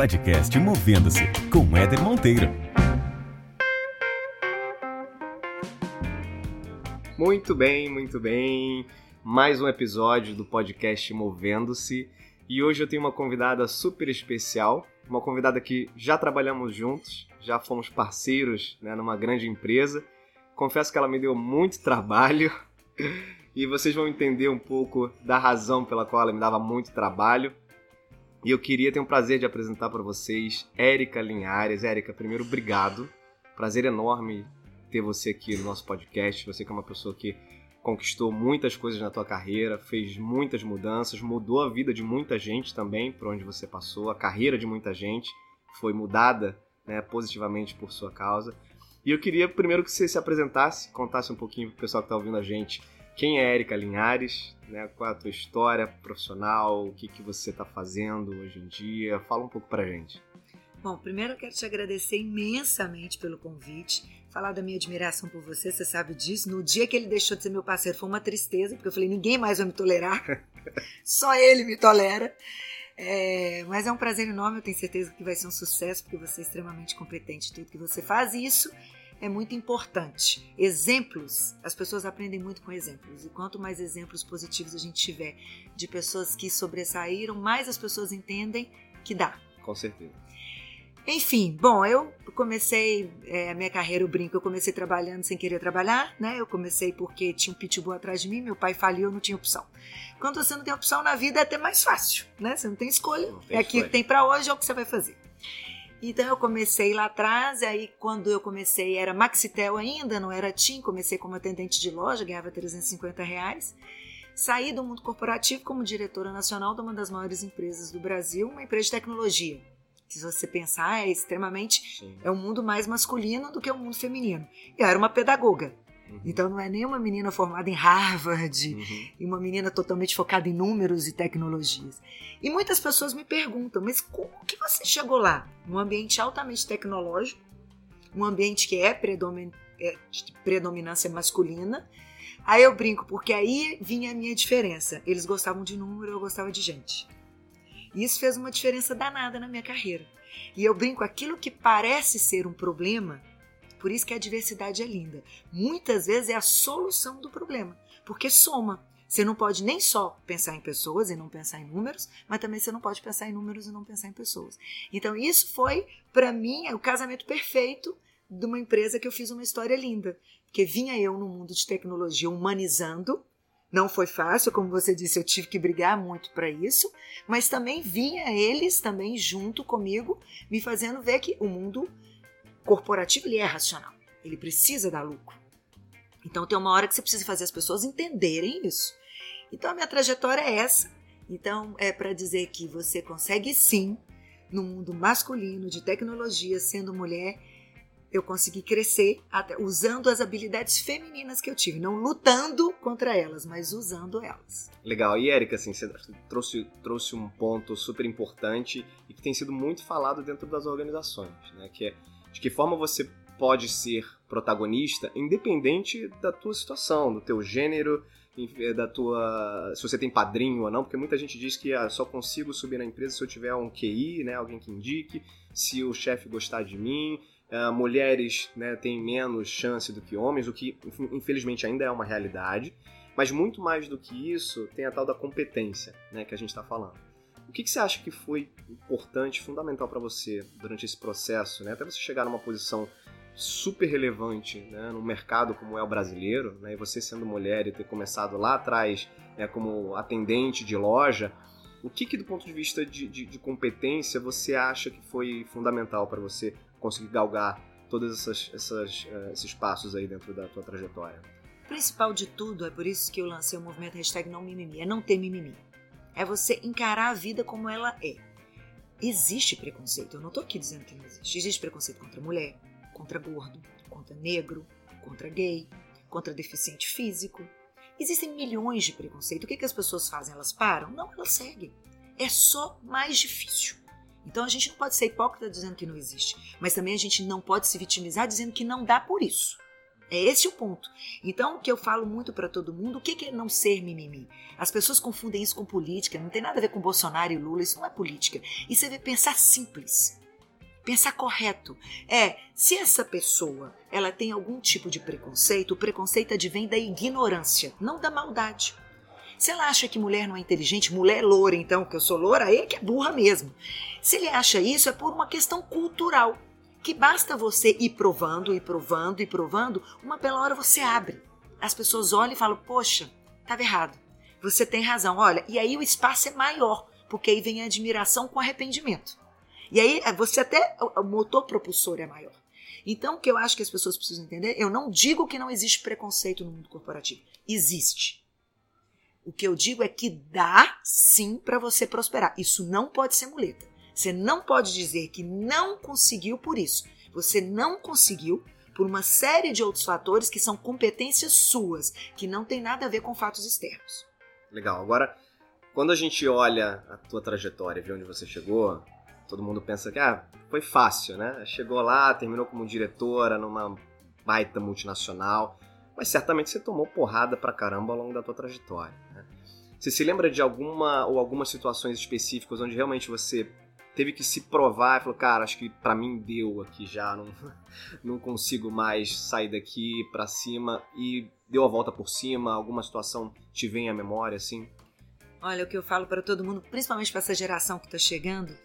podcast Movendo-se com Éder Monteiro. Muito bem, muito bem. Mais um episódio do podcast Movendo-se. E hoje eu tenho uma convidada super especial, uma convidada que já trabalhamos juntos, já fomos parceiros né, numa grande empresa. Confesso que ela me deu muito trabalho e vocês vão entender um pouco da razão pela qual ela me dava muito trabalho. E eu queria ter um prazer de apresentar para vocês Érica Linhares. Érica, primeiro, obrigado. Prazer enorme ter você aqui no nosso podcast. Você que é uma pessoa que conquistou muitas coisas na tua carreira, fez muitas mudanças, mudou a vida de muita gente também por onde você passou, a carreira de muita gente foi mudada né, positivamente por sua causa. E eu queria primeiro que você se apresentasse, contasse um pouquinho para o pessoal que está ouvindo a gente quem é Érica Linhares, né? qual é a tua história profissional, o que, que você está fazendo hoje em dia. Fala um pouco para gente. Bom, primeiro eu quero te agradecer imensamente pelo convite, falar da minha admiração por você, você sabe disso. No dia que ele deixou de ser meu parceiro foi uma tristeza, porque eu falei, ninguém mais vai me tolerar, só ele me tolera. É, mas é um prazer enorme, eu tenho certeza que vai ser um sucesso, porque você é extremamente competente em tudo que você faz. E isso é muito importante. Exemplos, as pessoas aprendem muito com exemplos. E quanto mais exemplos positivos a gente tiver de pessoas que sobressaíram, mais as pessoas entendem que dá. Com certeza. Enfim, bom, eu comecei é, a minha carreira, eu brinco, eu comecei trabalhando sem querer trabalhar, né? Eu comecei porque tinha um pitbull atrás de mim, meu pai faliu, eu não tinha opção. Quando você não tem opção na vida, é até mais fácil, né? Você não tem escolha, não tem é aquilo que tem para hoje, é o que você vai fazer. Então eu comecei lá atrás, e aí quando eu comecei era Maxitel ainda, não era TIM, comecei como atendente de loja, ganhava 350 reais. Saí do mundo corporativo como diretora nacional de uma das maiores empresas do Brasil, uma empresa de tecnologia. Se você pensar, é extremamente. Sim. É um mundo mais masculino do que o um mundo feminino. Eu era uma pedagoga. Uhum. Então não é nem uma menina formada em Harvard uhum. e uma menina totalmente focada em números e tecnologias. E muitas pessoas me perguntam, mas como que você chegou lá? Num ambiente altamente tecnológico, um ambiente que é, predomin é de predominância masculina. Aí eu brinco, porque aí vinha a minha diferença. Eles gostavam de número, eu gostava de gente. E isso fez uma diferença danada na minha carreira. E eu brinco, aquilo que parece ser um problema, por isso que a diversidade é linda. Muitas vezes é a solução do problema, porque soma. Você não pode nem só pensar em pessoas e não pensar em números, mas também você não pode pensar em números e não pensar em pessoas. Então, isso foi, para mim, o casamento perfeito de uma empresa que eu fiz uma história linda. Porque vinha eu no mundo de tecnologia humanizando, não foi fácil, como você disse, eu tive que brigar muito para isso, mas também vinha eles também junto comigo, me fazendo ver que o mundo corporativo ele é racional. Ele precisa dar lucro. Então tem uma hora que você precisa fazer as pessoas entenderem isso. Então a minha trajetória é essa. Então é para dizer que você consegue sim, no mundo masculino de tecnologia, sendo mulher, eu consegui crescer até, usando as habilidades femininas que eu tive, não lutando contra elas, mas usando elas. Legal. E Érica, assim, você trouxe, trouxe um ponto super importante e que tem sido muito falado dentro das organizações, né? Que é de que forma você pode ser protagonista, independente da tua situação, do teu gênero, eh, da tua se você tem padrinho ou não, porque muita gente diz que ah, só consigo subir na empresa se eu tiver um QI, né, alguém que indique, se o chefe gostar de mim, uh, mulheres né, têm menos chance do que homens, o que infelizmente ainda é uma realidade, mas muito mais do que isso tem a tal da competência, né, que a gente está falando. O que, que, você acha que foi importante, fundamental para você durante esse processo, né? até você chegar numa posição super relevante né, no mercado como é o brasileiro, né, e você sendo mulher e ter começado lá atrás né, como atendente de loja, o que, que do ponto de vista de, de, de competência você acha que foi fundamental para você conseguir galgar todos essas, essas, uh, esses passos aí dentro da tua trajetória? Principal de tudo, é por isso que eu lancei o movimento hashtag não mimimi, é não ter mimimi. É você encarar a vida como ela é. Existe preconceito, eu não estou aqui dizendo que não existe. Existe preconceito contra mulher, contra gordo, contra negro, contra gay, contra deficiente físico. Existem milhões de preconceitos. O que, que as pessoas fazem? Elas param? Não, elas seguem. É só mais difícil. Então a gente não pode ser hipócrita dizendo que não existe, mas também a gente não pode se vitimizar dizendo que não dá por isso. É esse o ponto. Então, o que eu falo muito para todo mundo, o que é não ser mimimi? As pessoas confundem isso com política, não tem nada a ver com Bolsonaro e Lula, isso não é política. Isso é pensar simples. Pensar correto. É, se essa pessoa, ela tem algum tipo de preconceito, o preconceito advém da ignorância, não da maldade. Se ela acha que mulher não é inteligente, mulher é loura, então, que eu sou loura, aí é que é burra mesmo. Se ele acha isso, é por uma questão cultural que basta você ir provando, ir provando, ir provando, uma bela hora você abre. As pessoas olham e falam: Poxa, estava errado. Você tem razão. Olha, e aí o espaço é maior, porque aí vem a admiração com arrependimento. E aí é, você até. O motor propulsor é maior. Então, o que eu acho que as pessoas precisam entender, eu não digo que não existe preconceito no mundo corporativo. Existe. O que eu digo é que dá sim para você prosperar. Isso não pode ser muleta. Você não pode dizer que não conseguiu por isso. Você não conseguiu por uma série de outros fatores que são competências suas, que não tem nada a ver com fatos externos. Legal. Agora, quando a gente olha a tua trajetória, vê onde você chegou, todo mundo pensa que ah, foi fácil, né? Chegou lá, terminou como diretora numa baita multinacional, mas certamente você tomou porrada pra caramba ao longo da tua trajetória. Né? Você se lembra de alguma ou algumas situações específicas onde realmente você teve que se provar e falou, cara, acho que para mim deu aqui já, não, não consigo mais sair daqui para cima e deu a volta por cima, alguma situação te vem à memória assim? Olha, o que eu falo para todo mundo, principalmente para essa geração que está chegando,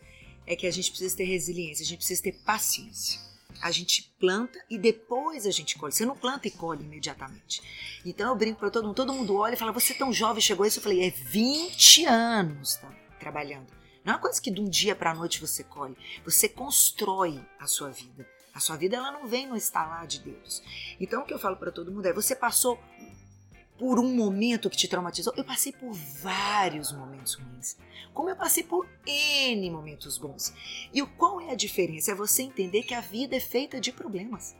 é que a gente precisa ter resiliência, a gente precisa ter paciência. A gente planta e depois a gente colhe. Você não planta e colhe imediatamente. Então eu brinco para todo mundo, todo mundo olha e fala: "Você é tão jovem, chegou isso". Eu falei: "É 20 anos tá, trabalhando". Não é uma coisa que de um dia para a noite você colhe. Você constrói a sua vida. A sua vida ela não vem no estalar de Deus. Então o que eu falo para todo mundo é: você passou por um momento que te traumatizou? Eu passei por vários momentos ruins. Como eu passei por N momentos bons. E qual é a diferença? É você entender que a vida é feita de problemas.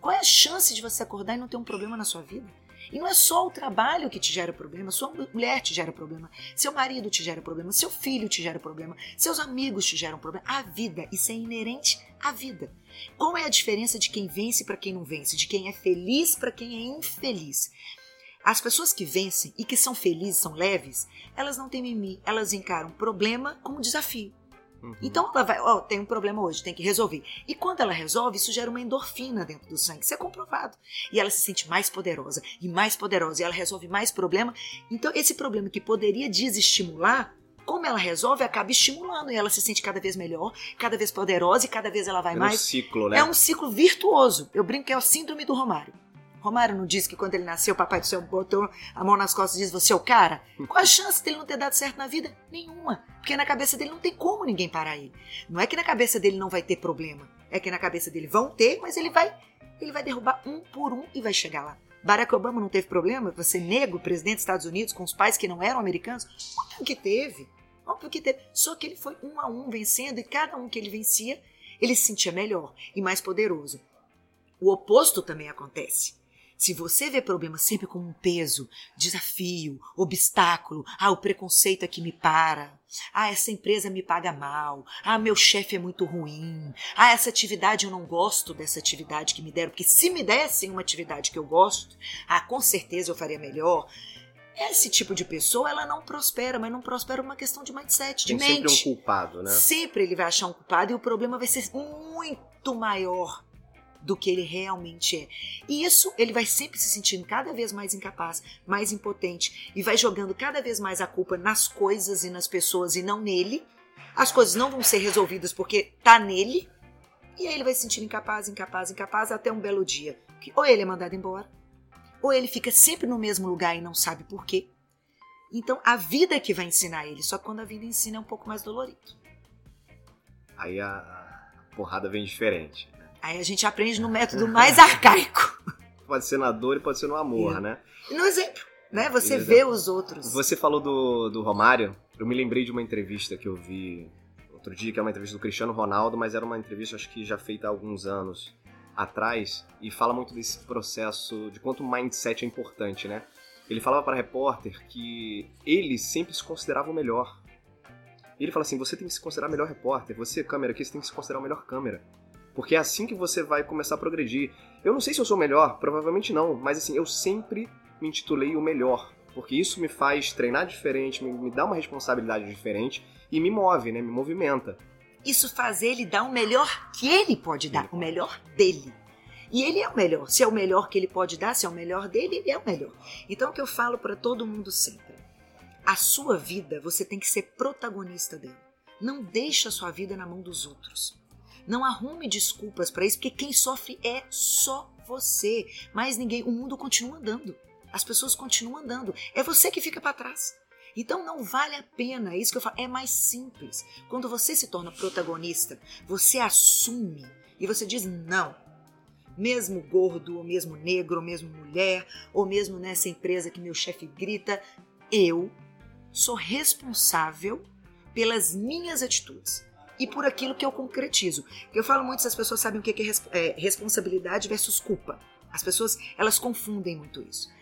Qual é a chance de você acordar e não ter um problema na sua vida? E não é só o trabalho que te gera problema, sua mulher te gera problema, seu marido te gera problema, seu filho te gera problema, seus amigos te geram problema. A vida, isso é inerente à vida. Qual é a diferença de quem vence para quem não vence, de quem é feliz para quem é infeliz? As pessoas que vencem e que são felizes, são leves, elas não têm mimimi, elas encaram problema como desafio. Uhum. Então ela vai, ó, oh, tem um problema hoje, tem que resolver. E quando ela resolve, isso gera uma endorfina dentro do sangue, isso é comprovado. E ela se sente mais poderosa e mais poderosa, e ela resolve mais problema. Então esse problema que poderia desestimular, como ela resolve, acaba estimulando e ela se sente cada vez melhor, cada vez poderosa e cada vez ela vai é mais. Um ciclo, né? É um ciclo virtuoso. Eu brinco que é o síndrome do Romário. Romário não disse que quando ele nasceu, o papai do céu botou a mão nas costas e disse: Você é o cara? Qual a chance dele não ter dado certo na vida? Nenhuma. Porque na cabeça dele não tem como ninguém parar ele. Não é que na cabeça dele não vai ter problema. É que na cabeça dele vão ter, mas ele vai, ele vai derrubar um por um e vai chegar lá. Barack Obama não teve problema? Você negro, presidente dos Estados Unidos, com os pais que não eram americanos? Óbvio que teve. Óbvio que teve. Só que ele foi um a um vencendo e cada um que ele vencia, ele se sentia melhor e mais poderoso. O oposto também acontece. Se você vê problema sempre como um peso, desafio, obstáculo, ah, o preconceito é que me para, ah, essa empresa me paga mal, ah, meu chefe é muito ruim, ah, essa atividade eu não gosto dessa atividade que me deram, porque se me dessem uma atividade que eu gosto, ah, com certeza eu faria melhor. Esse tipo de pessoa, ela não prospera, mas não prospera uma questão de mindset, de Tem mente. sempre um culpado, né? Sempre ele vai achar um culpado e o problema vai ser muito maior do que ele realmente é. E isso ele vai sempre se sentindo cada vez mais incapaz, mais impotente e vai jogando cada vez mais a culpa nas coisas e nas pessoas e não nele. As coisas não vão ser resolvidas porque tá nele. E aí ele vai se sentindo incapaz, incapaz, incapaz até um belo dia que ou ele é mandado embora, ou ele fica sempre no mesmo lugar e não sabe por quê. Então a vida é que vai ensinar ele, só que quando a vida ensina é um pouco mais dolorido. Aí a, a porrada vem diferente. Aí a gente aprende no método mais arcaico. Pode ser na dor e pode ser no amor, é. né? E no exemplo, né? Você vê exemplo. os outros. Você falou do, do Romário. Eu me lembrei de uma entrevista que eu vi outro dia, que é uma entrevista do Cristiano Ronaldo, mas era uma entrevista, acho que já feita há alguns anos atrás, e fala muito desse processo, de quanto o mindset é importante, né? Ele falava para a repórter que ele sempre se considerava o melhor. E ele fala assim: você tem que se considerar o melhor repórter, você, câmera aqui, você tem que se considerar o melhor câmera. Porque é assim que você vai começar a progredir. Eu não sei se eu sou melhor, provavelmente não, mas assim, eu sempre me intitulei o melhor. Porque isso me faz treinar diferente, me, me dá uma responsabilidade diferente e me move, né? Me movimenta. Isso faz ele dar o melhor que ele pode dar, o melhor dele. E ele é o melhor. Se é o melhor que ele pode dar, se é o melhor dele, ele é o melhor. Então, o que eu falo para todo mundo sempre: a sua vida, você tem que ser protagonista dela. Não deixe a sua vida na mão dos outros. Não arrume desculpas para isso, porque quem sofre é só você. Mais ninguém. O mundo continua andando. As pessoas continuam andando. É você que fica para trás. Então não vale a pena, é isso que eu falo, é mais simples. Quando você se torna protagonista, você assume e você diz não mesmo gordo, ou mesmo negro, ou mesmo mulher, ou mesmo nessa empresa que meu chefe grita, eu sou responsável pelas minhas atitudes e por aquilo que eu concretizo. Eu falo muito se as pessoas sabem o que é, é responsabilidade versus culpa. As pessoas elas confundem muito isso.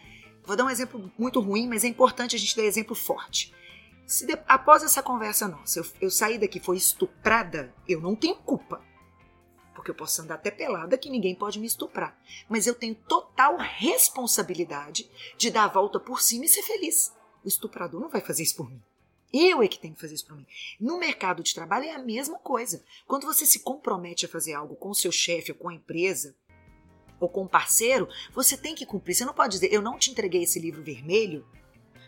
Vou dar um exemplo muito ruim, mas é importante a gente dar exemplo forte. Se de, após essa conversa nossa eu, eu sair daqui foi estuprada, eu não tenho culpa porque eu posso andar até pelada que ninguém pode me estuprar. Mas eu tenho total responsabilidade de dar a volta por cima e ser feliz. O estuprador não vai fazer isso por mim. Eu é que tenho que fazer isso por mim. No mercado de trabalho é a mesma coisa. Quando você se compromete a fazer algo com o seu chefe ou com a empresa, ou com o parceiro, você tem que cumprir. Você não pode dizer, eu não te entreguei esse livro vermelho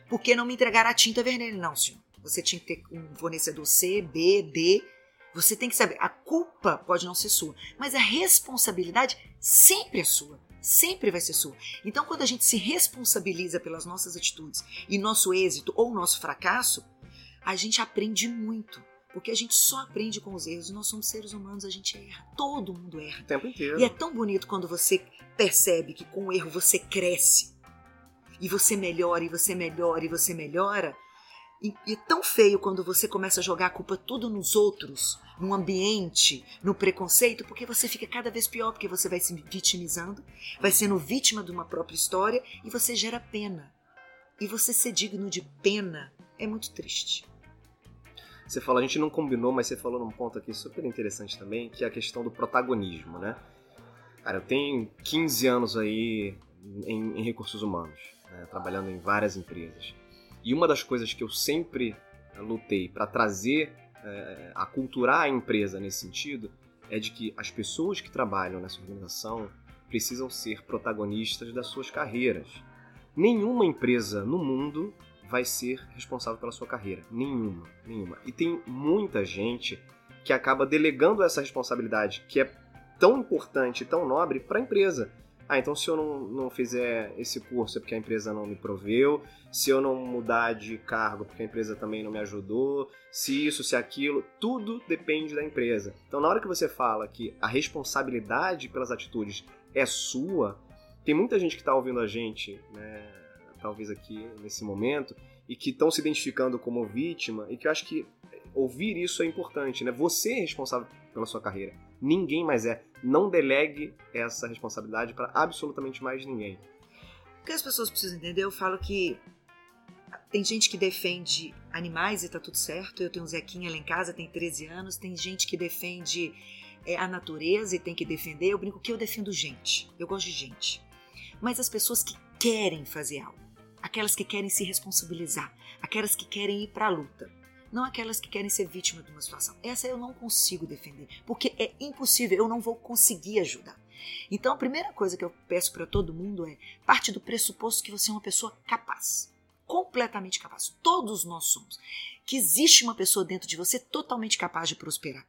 porque não me entregaram a tinta vermelha. Não, senhor. Você tinha que ter um fornecedor C, B, D você tem que saber, a culpa pode não ser sua, mas a responsabilidade sempre é sua. Sempre vai ser sua. Então, quando a gente se responsabiliza pelas nossas atitudes e nosso êxito ou nosso fracasso, a gente aprende muito. Porque a gente só aprende com os erros. Nós somos seres humanos, a gente erra. Todo mundo erra. O tempo inteiro. E é tão bonito quando você percebe que com o erro você cresce. E você melhora, e você melhora, e você melhora. E, é tão feio quando você começa a jogar a culpa tudo nos outros, no ambiente, no preconceito, porque você fica cada vez pior, porque você vai se vitimizando, vai sendo vítima de uma própria história e você gera pena. E você ser digno de pena é muito triste. Você falou, a gente não combinou, mas você falou num ponto aqui super interessante também, que é a questão do protagonismo, né? Cara, eu tenho 15 anos aí em, em recursos humanos, né? trabalhando em várias empresas. E uma das coisas que eu sempre eh, lutei para trazer, é, aculturar a empresa nesse sentido, é de que as pessoas que trabalham nessa organização precisam ser protagonistas das suas carreiras. Nenhuma empresa no mundo vai ser responsável pela sua carreira. Nenhuma, nenhuma. E tem muita gente que acaba delegando essa responsabilidade, que é tão importante, tão nobre, para a empresa. Ah, então se eu não, não fizer esse curso é porque a empresa não me proveu, se eu não mudar de cargo porque a empresa também não me ajudou, se isso, se aquilo, tudo depende da empresa. Então na hora que você fala que a responsabilidade pelas atitudes é sua, tem muita gente que está ouvindo a gente, né, talvez aqui nesse momento, e que estão se identificando como vítima, e que eu acho que ouvir isso é importante, né? Você é responsável pela sua carreira. Ninguém mais é. Não delegue essa responsabilidade para absolutamente mais ninguém. O que as pessoas precisam entender, eu falo que tem gente que defende animais e tá tudo certo. Eu tenho um Zequinha lá em casa, tem 13 anos. Tem gente que defende é, a natureza e tem que defender. Eu brinco que eu defendo gente. Eu gosto de gente. Mas as pessoas que querem fazer algo, aquelas que querem se responsabilizar, aquelas que querem ir para a luta não aquelas que querem ser vítima de uma situação. Essa eu não consigo defender, porque é impossível, eu não vou conseguir ajudar. Então, a primeira coisa que eu peço para todo mundo é parte do pressuposto que você é uma pessoa capaz, completamente capaz. Todos nós somos. Que existe uma pessoa dentro de você totalmente capaz de prosperar.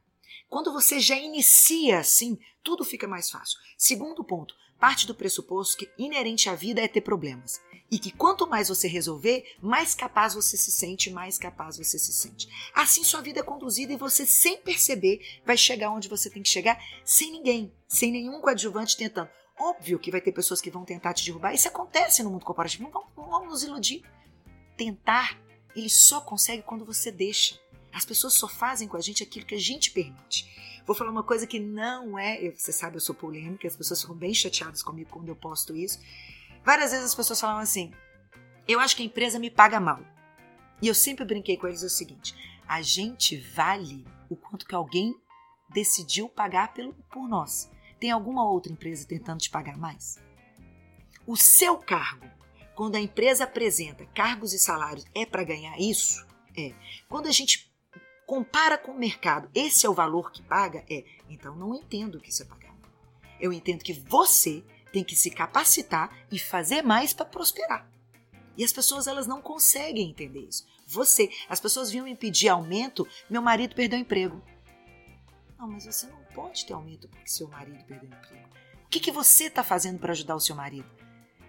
Quando você já inicia assim, tudo fica mais fácil. Segundo ponto, parte do pressuposto que inerente à vida é ter problemas. E que quanto mais você resolver, mais capaz você se sente, mais capaz você se sente. Assim sua vida é conduzida e você, sem perceber, vai chegar onde você tem que chegar, sem ninguém, sem nenhum coadjuvante tentando. Óbvio que vai ter pessoas que vão tentar te derrubar. Isso acontece no mundo corporativo. Não vamos, não vamos nos iludir. Tentar, ele só consegue quando você deixa. As pessoas só fazem com a gente aquilo que a gente permite. Vou falar uma coisa que não é. Você sabe, eu sou polêmica, as pessoas ficam bem chateadas comigo quando eu posto isso. Várias vezes as pessoas falam assim: eu acho que a empresa me paga mal. E eu sempre brinquei com eles o seguinte: a gente vale o quanto que alguém decidiu pagar pelo, por nós. Tem alguma outra empresa tentando te pagar mais? O seu cargo, quando a empresa apresenta cargos e salários, é para ganhar isso? É. Quando a gente compara com o mercado, esse é o valor que paga? É. Então não entendo o que isso é pagar. Eu entendo que você tem que se capacitar e fazer mais para prosperar. E as pessoas elas não conseguem entender isso. Você, as pessoas vinham me pedir aumento, meu marido perdeu o emprego. Não, mas você não pode ter aumento porque seu marido perdeu o emprego. O que, que você está fazendo para ajudar o seu marido?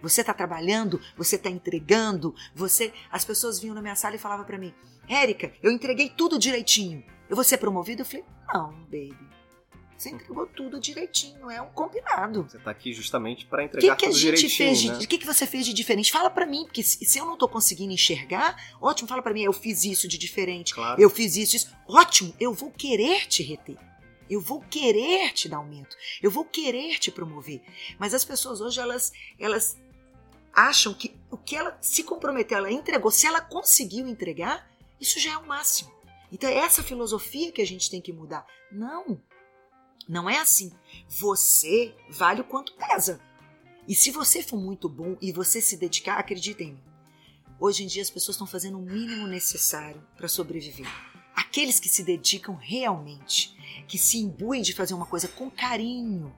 Você está trabalhando, você está entregando, você. As pessoas vinham na minha sala e falavam para mim: Érica, eu entreguei tudo direitinho. Eu vou ser promovido? Eu falei: Não, baby. Você entregou tudo direitinho, é um combinado. Você está aqui justamente para entregar que que tudo direitinho. Fez de, né? O que, que você fez de diferente? Fala para mim, porque se, se eu não estou conseguindo enxergar, ótimo, fala para mim, eu fiz isso de diferente, Claro. eu fiz isso, isso. Ótimo, eu vou querer te reter. Eu vou querer te dar aumento. Eu vou querer te promover. Mas as pessoas hoje, elas, elas acham que o que ela se comprometeu, ela entregou, se ela conseguiu entregar, isso já é o máximo. Então é essa filosofia que a gente tem que mudar. Não, não é assim. Você vale o quanto pesa. E se você for muito bom e você se dedicar, acredita em mim. Hoje em dia as pessoas estão fazendo o mínimo necessário para sobreviver. Aqueles que se dedicam realmente, que se imbuem de fazer uma coisa com carinho,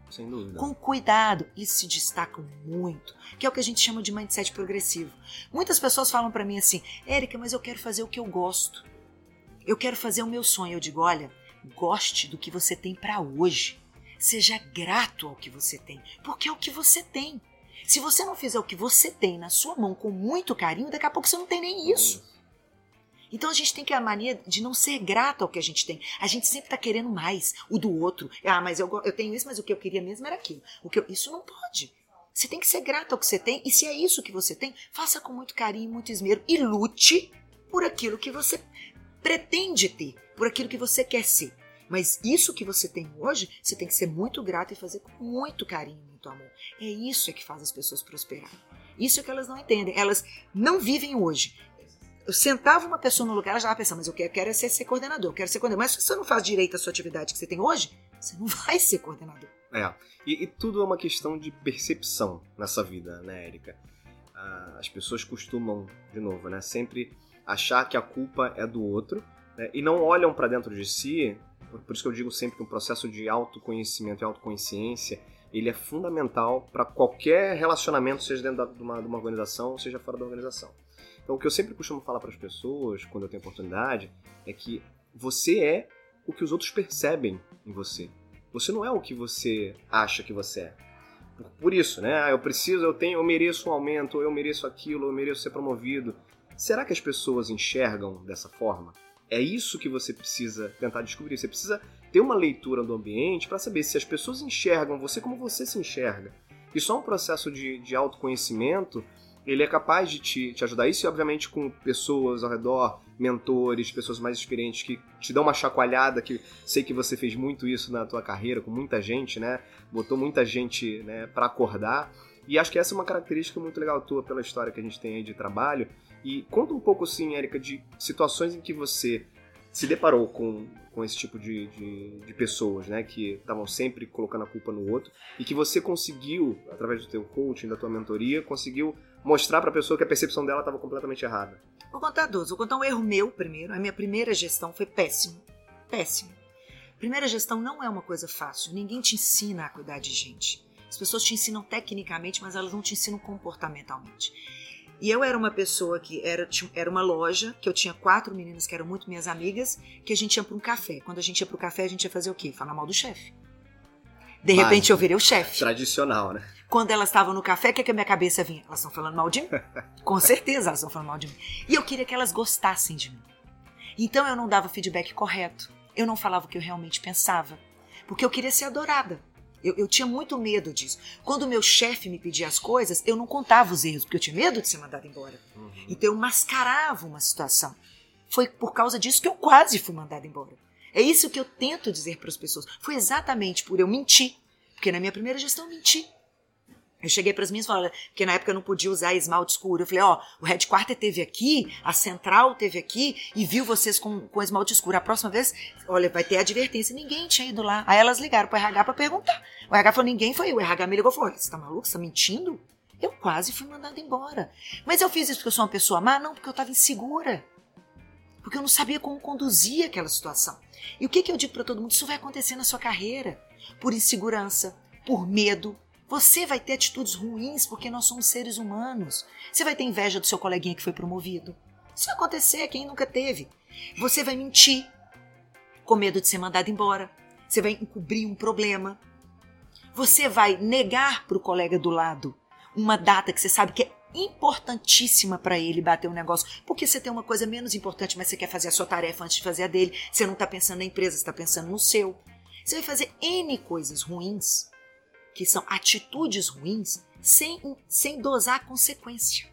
com cuidado, eles se destacam muito, que é o que a gente chama de mindset progressivo. Muitas pessoas falam para mim assim: "Érica, mas eu quero fazer o que eu gosto. Eu quero fazer o meu sonho". Eu digo: "Olha, goste do que você tem para hoje. Seja grato ao que você tem, porque é o que você tem. Se você não fizer o que você tem na sua mão com muito carinho, daqui a pouco você não tem nem isso. Então a gente tem que a mania de não ser grato ao que a gente tem. A gente sempre está querendo mais, o do outro. Ah, mas eu, eu tenho isso, mas o que eu queria mesmo era aquilo. O que eu- isso não pode. Você tem que ser grato ao que você tem, e se é isso que você tem, faça com muito carinho, muito esmero e lute por aquilo que você pretende ter, por aquilo que você quer ser. Mas isso que você tem hoje, você tem que ser muito grato e fazer com muito carinho, muito amor. É isso é que faz as pessoas prosperar. Isso é que elas não entendem. Elas não vivem hoje. Eu sentava uma pessoa no lugar, ela já estava pensando, mas eu quero, quero é ser, ser coordenador, eu quero ser coordenador. Mas se você não faz direito à sua atividade que você tem hoje, você não vai ser coordenador. É. E, e tudo é uma questão de percepção nessa vida, né, Érica? Ah, As pessoas costumam, de novo, né, sempre achar que a culpa é do outro né, e não olham para dentro de si. Por por isso que eu digo sempre que o processo de autoconhecimento e autoconsciência ele é fundamental para qualquer relacionamento, seja dentro da- de uma, de uma organização, seja fora da organização. Então, o que eu sempre costumo falar para as pessoas, quando eu tenho oportunidade, é que você é o que os outros percebem em você. Você não é o que você acha que você é. Por, isso, né? Ah, eu preciso, eu tenho, eu mereço um aumento, eu mereço aquilo, eu mereço ser promovido. Será que as pessoas enxergam dessa forma? É isso que você precisa tentar descobrir. Você precisa ter uma leitura do ambiente para saber se as pessoas enxergam você como você se enxerga. E só um processo de, de autoconhecimento ele é capaz de te, te ajudar. Isso, obviamente, com pessoas ao redor, mentores, pessoas mais experientes que te dão uma chacoalhada, que sei que você fez muito isso na tua carreira, com muita gente, né? Botou muita gente né, para acordar. E acho que essa é uma característica muito legal tua pela história que a gente tem aí de trabalho. E conta um pouco, assim, Érica, de situações em que você se deparou com, com esse tipo de, de, de pessoas, né? Que estavam sempre colocando a culpa no outro e que você conseguiu, através do teu coaching, da tua mentoria, conseguiu mostrar para a pessoa que a percepção dela estava completamente errada. Vou contar dois. Vou contar um erro meu primeiro. A minha primeira gestão foi péssima. Péssima. Primeira gestão não é uma coisa fácil. Ninguém te ensina a cuidar de gente. As pessoas te ensinam tecnicamente, mas elas não te ensinam comportamentalmente. E eu era uma pessoa que era, era uma loja, que eu tinha quatro meninas que eram muito minhas amigas, que a gente ia para um café. Quando a gente ia para o café, a gente ia fazer o quê? Falar mal do chefe. De Básico. repente eu virei o chefe. Tradicional, né? Quando elas estavam no café, o que, que a minha cabeça vinha? Elas estão falando mal de mim? Com certeza elas estão falando mal de mim. E eu queria que elas gostassem de mim. Então eu não dava feedback correto. Eu não falava o que eu realmente pensava. Porque eu queria ser adorada. Eu, eu tinha muito medo disso. Quando o meu chefe me pedia as coisas, eu não contava os erros, porque eu tinha medo de ser mandada embora. Então eu mascarava uma situação. Foi por causa disso que eu quase fui mandada embora. É isso que eu tento dizer para as pessoas. Foi exatamente por eu mentir. Porque na minha primeira gestão eu menti. Eu cheguei para as minhas falei, porque na época eu não podia usar esmalte escuro. Eu falei, ó, o headquarter teve aqui, a central teve aqui e viu vocês com, com esmalte escuro. A próxima vez, olha, vai ter advertência. Ninguém tinha ido lá. Aí elas ligaram pro RH para perguntar. O RH falou, ninguém foi. O RH me ligou e falou, você tá maluco? Você tá mentindo? Eu quase fui mandada embora. Mas eu fiz isso porque eu sou uma pessoa má? Não, porque eu estava insegura. Porque eu não sabia como conduzir aquela situação. E o que, que eu digo para todo mundo? Isso vai acontecer na sua carreira. Por insegurança, por medo, você vai ter atitudes ruins porque nós somos seres humanos. Você vai ter inveja do seu coleguinha que foi promovido. Isso vai acontecer, quem nunca teve. Você vai mentir com medo de ser mandado embora. Você vai encobrir um problema. Você vai negar para o colega do lado uma data que você sabe que é importantíssima para ele bater um negócio, porque você tem uma coisa menos importante, mas você quer fazer a sua tarefa antes de fazer a dele. Você não está pensando na empresa, você está pensando no seu. Você vai fazer N coisas ruins que são atitudes ruins, sem, sem dosar a consequência.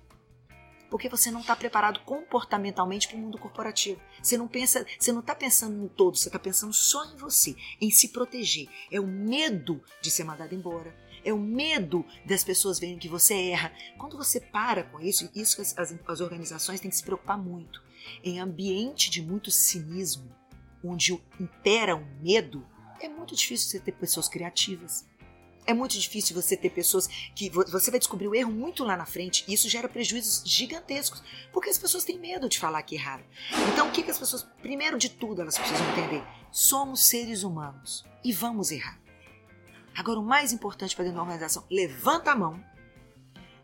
Porque você não está preparado comportamentalmente para o mundo corporativo. Você não pensa, você não está pensando no todo, você está pensando só em você, em se proteger. É o medo de ser mandado embora. É o medo das pessoas verem que você erra. Quando você para com isso, isso as, as, as organizações têm que se preocupar muito. Em ambiente de muito cinismo, onde impera o medo, é muito difícil você ter pessoas criativas. É muito difícil você ter pessoas que você vai descobrir o erro muito lá na frente e isso gera prejuízos gigantescos, porque as pessoas têm medo de falar que erraram. Então, o que, que as pessoas, primeiro de tudo, elas precisam entender? Somos seres humanos e vamos errar. Agora, o mais importante para dentro da organização, levanta a mão.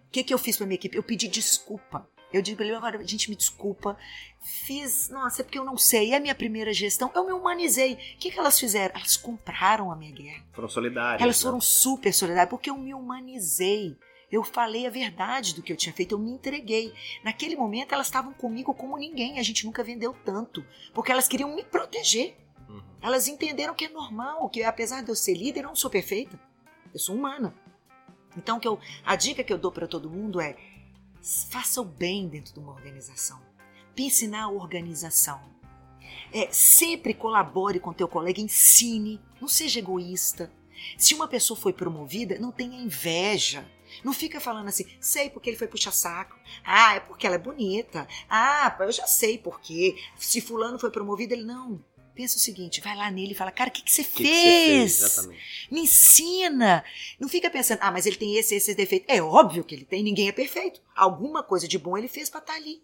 O que, que eu fiz para minha equipe? Eu pedi desculpa. Eu digo para ele, agora, gente, me desculpa. Fiz, nossa, é porque eu não sei. É a minha primeira gestão. Eu me humanizei. O que, que elas fizeram? Elas compraram a minha guerra. Foram solidárias. Elas né? foram super solidárias, porque eu me humanizei. Eu falei a verdade do que eu tinha feito, eu me entreguei. Naquele momento elas estavam comigo como ninguém, a gente nunca vendeu tanto, porque elas queriam me proteger. Elas entenderam que é normal, que apesar de eu ser líder, eu não sou perfeita. Eu sou humana. Então que eu, a dica que eu dou para todo mundo é: faça o bem dentro de uma organização. Pense na organização. É, sempre colabore com teu colega, ensine, não seja egoísta. Se uma pessoa foi promovida, não tenha inveja. Não fica falando assim, sei porque ele foi puxar saco. Ah, é porque ela é bonita. Ah, eu já sei por quê. Se fulano foi promovido, ele não. Pensa o seguinte, vai lá nele e fala, cara, o que, que você que fez? Que você fez? Me ensina. Não fica pensando, ah, mas ele tem esse, esse defeito. É óbvio que ele tem, ninguém é perfeito. Alguma coisa de bom ele fez para estar tá ali.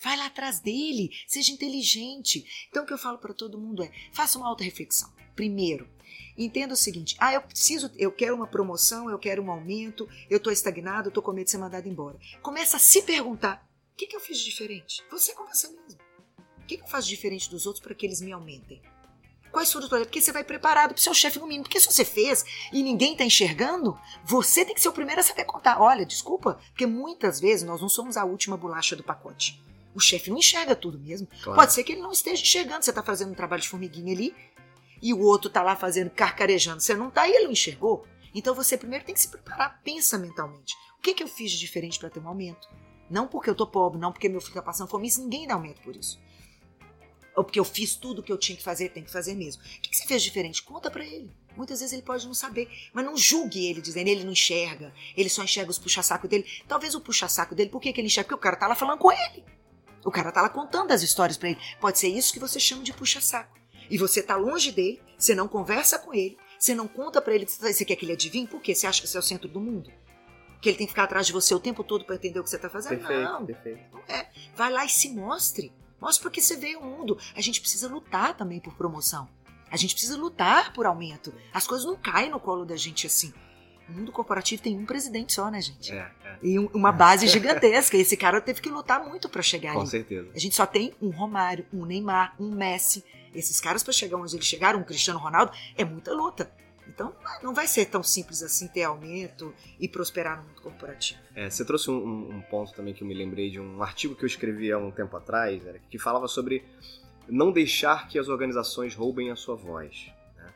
Vai lá atrás dele, seja inteligente. Então o que eu falo para todo mundo é, faça uma auto-reflexão. Primeiro, entenda o seguinte, ah, eu preciso, eu quero uma promoção, eu quero um aumento, eu estou estagnado, eu estou com medo de ser mandado embora. Começa a se perguntar, o que, que eu fiz de diferente? Você começa mesmo que, que eu faço diferente dos outros para que eles me aumentem? Quais foram os projetos? Porque você vai preparado para o seu chefe no mínimo. Porque se você fez e ninguém está enxergando, você tem que ser o primeiro a saber contar. Olha, desculpa, porque muitas vezes nós não somos a última bolacha do pacote. O chefe não enxerga tudo mesmo. Claro. Pode ser que ele não esteja enxergando. Você está fazendo um trabalho de formiguinha ali e o outro está lá fazendo carcarejando. Você não está e ele não enxergou. Então você primeiro tem que se preparar, pensa mentalmente. O que, que eu fiz de diferente para ter um aumento? Não porque eu tô pobre, não porque meu filho está passando fome, isso ninguém dá aumento por isso ou porque eu fiz tudo o que eu tinha que fazer, tem que fazer mesmo. O que, você fez diferente? Conta para ele. Muitas vezes ele pode não saber, mas não julgue ele dizendo ele não enxerga, ele só enxerga os puxa-saco dele. Talvez o puxa-saco dele, por que, que ele enxerga? Porque o cara tá lá falando com ele. O cara tá lá contando as histórias para ele. Pode ser isso que você chama de puxa-saco. E você tá longe dele, você não conversa com ele, você não conta para ele, você quer que ele adivinhe? Por quê? Você acha que você é o centro do mundo? Que ele tem que ficar atrás de você o tempo todo para entender o que você tá fazendo? Perfeito, não. Perfeito. Não é. Vai lá e se mostre. Mostra porque você veio ao mundo. A gente precisa lutar também por promoção. A gente precisa lutar por aumento. As coisas não caem no colo da gente assim. O mundo corporativo tem um presidente só, né, gente? É, é. E uma base gigantesca. Esse cara teve que lutar muito para chegar Com ali. Com certeza. A gente só tem um Romário, um Neymar, um Messi. Esses caras, para chegar onde eles chegaram, um Cristiano Ronaldo, é muita luta. Então, não vai ser tão simples assim ter aumento e prosperar no mundo corporativo. É, você trouxe um, um, ponto também que eu me lembrei de um artigo que eu escrevi há um tempo atrás, que falava sobre não deixar que as organizações roubem a sua voz. Né?